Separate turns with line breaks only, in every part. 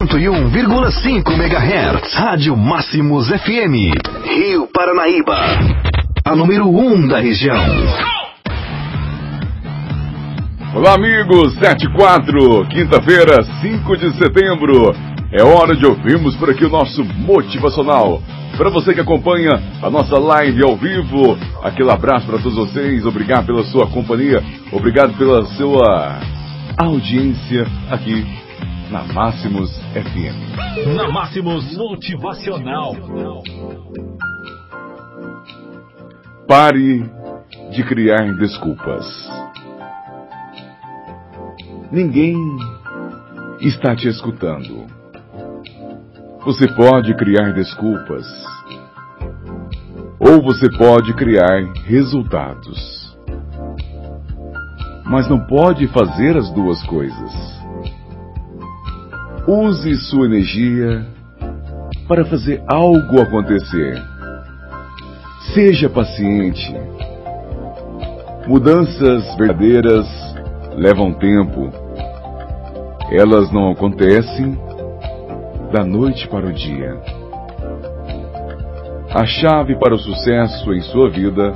101,5 MHz. Rádio Máximos FM. Rio Paranaíba. A número 1 um da região.
Olá, amigos. 74, quinta-feira, 5 de setembro. É hora de ouvirmos por aqui o nosso motivacional. Para você que acompanha a nossa live ao vivo, aquele abraço para todos vocês. Obrigado pela sua companhia. Obrigado pela sua audiência aqui na Máximos FM.
Na Máximos Motivacional.
Pare de criar desculpas. Ninguém está te escutando. Você pode criar desculpas ou você pode criar resultados. Mas não pode fazer as duas coisas. Use sua energia para fazer algo acontecer. Seja paciente. Mudanças verdadeiras levam tempo. Elas não acontecem da noite para o dia. A chave para o sucesso em sua vida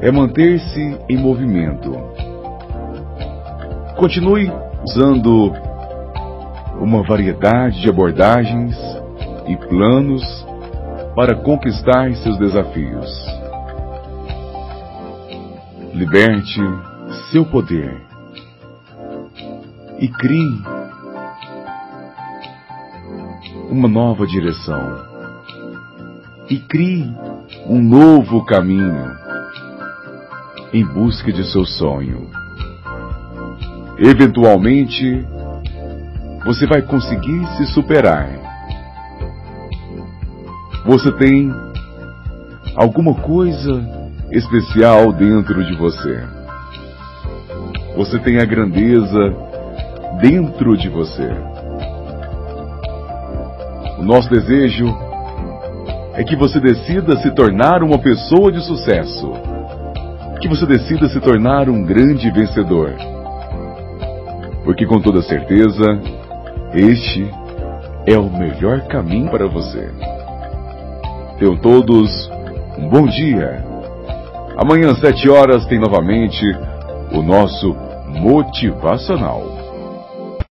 é manter-se em movimento. Continue usando uma variedade de abordagens e planos para conquistar seus desafios. Liberte seu poder e crie uma nova direção e crie um novo caminho em busca de seu sonho. Eventualmente, você vai conseguir se superar. Você tem alguma coisa especial dentro de você. Você tem a grandeza dentro de você. O nosso desejo é que você decida se tornar uma pessoa de sucesso. Que você decida se tornar um grande vencedor. Porque com toda certeza, este é o melhor caminho para você. Tenham todos um bom dia. Amanhã às sete horas tem novamente o nosso motivacional.